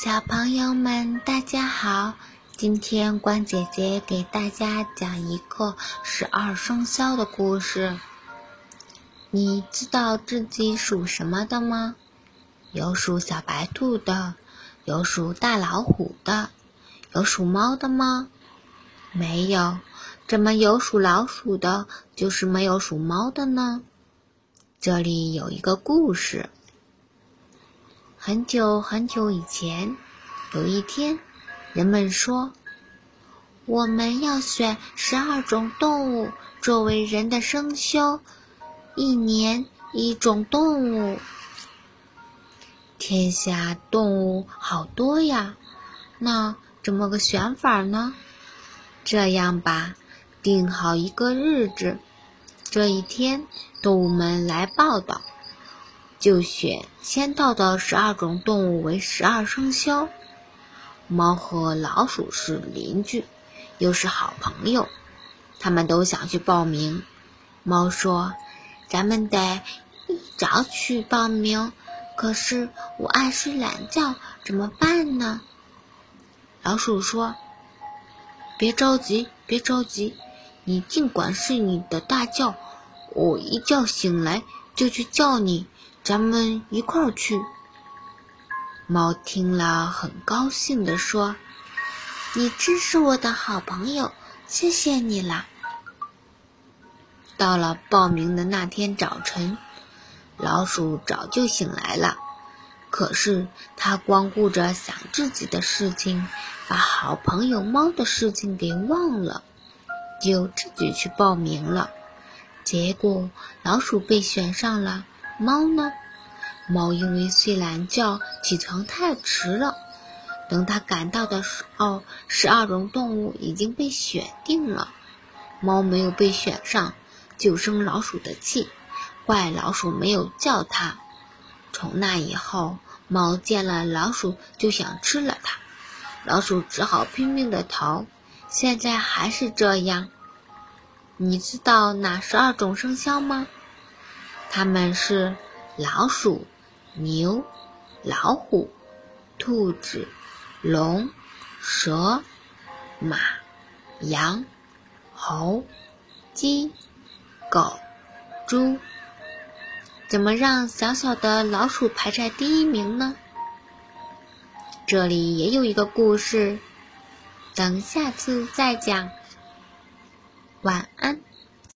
小朋友们，大家好！今天关姐姐给大家讲一个十二生肖的故事。你知道自己属什么的吗？有属小白兔的，有属大老虎的，有属猫的吗？没有。怎么有属老鼠的，就是没有属猫的呢？这里有一个故事。很久很久以前，有一天，人们说，我们要选十二种动物作为人的生肖，一年一种动物。天下动物好多呀，那怎么个选法呢？这样吧，定好一个日子，这一天，动物们来报道。就选先到的十二种动物为十二生肖。猫和老鼠是邻居，又是好朋友，他们都想去报名。猫说：“咱们得一早去报名，可是我爱睡懒觉，怎么办呢？”老鼠说：“别着急，别着急，你尽管睡你的大觉，我一觉醒来就去叫你。”咱们一块儿去。猫听了，很高兴地说：“你真是我的好朋友，谢谢你啦。”到了报名的那天早晨，老鼠早就醒来了，可是它光顾着想自己的事情，把好朋友猫的事情给忘了，就自己去报名了。结果，老鼠被选上了。猫呢？猫因为睡懒觉，起床太迟了。等它赶到的时候，十二种动物已经被选定了。猫没有被选上，就生老鼠的气，怪老鼠没有叫它。从那以后，猫见了老鼠就想吃了它，老鼠只好拼命的逃。现在还是这样。你知道哪十二种生肖吗？它们是老鼠、牛、老虎、兔子、龙、蛇、马、羊、猴、鸡、狗、猪。怎么让小小的老鼠排在第一名呢？这里也有一个故事，等下次再讲。晚安。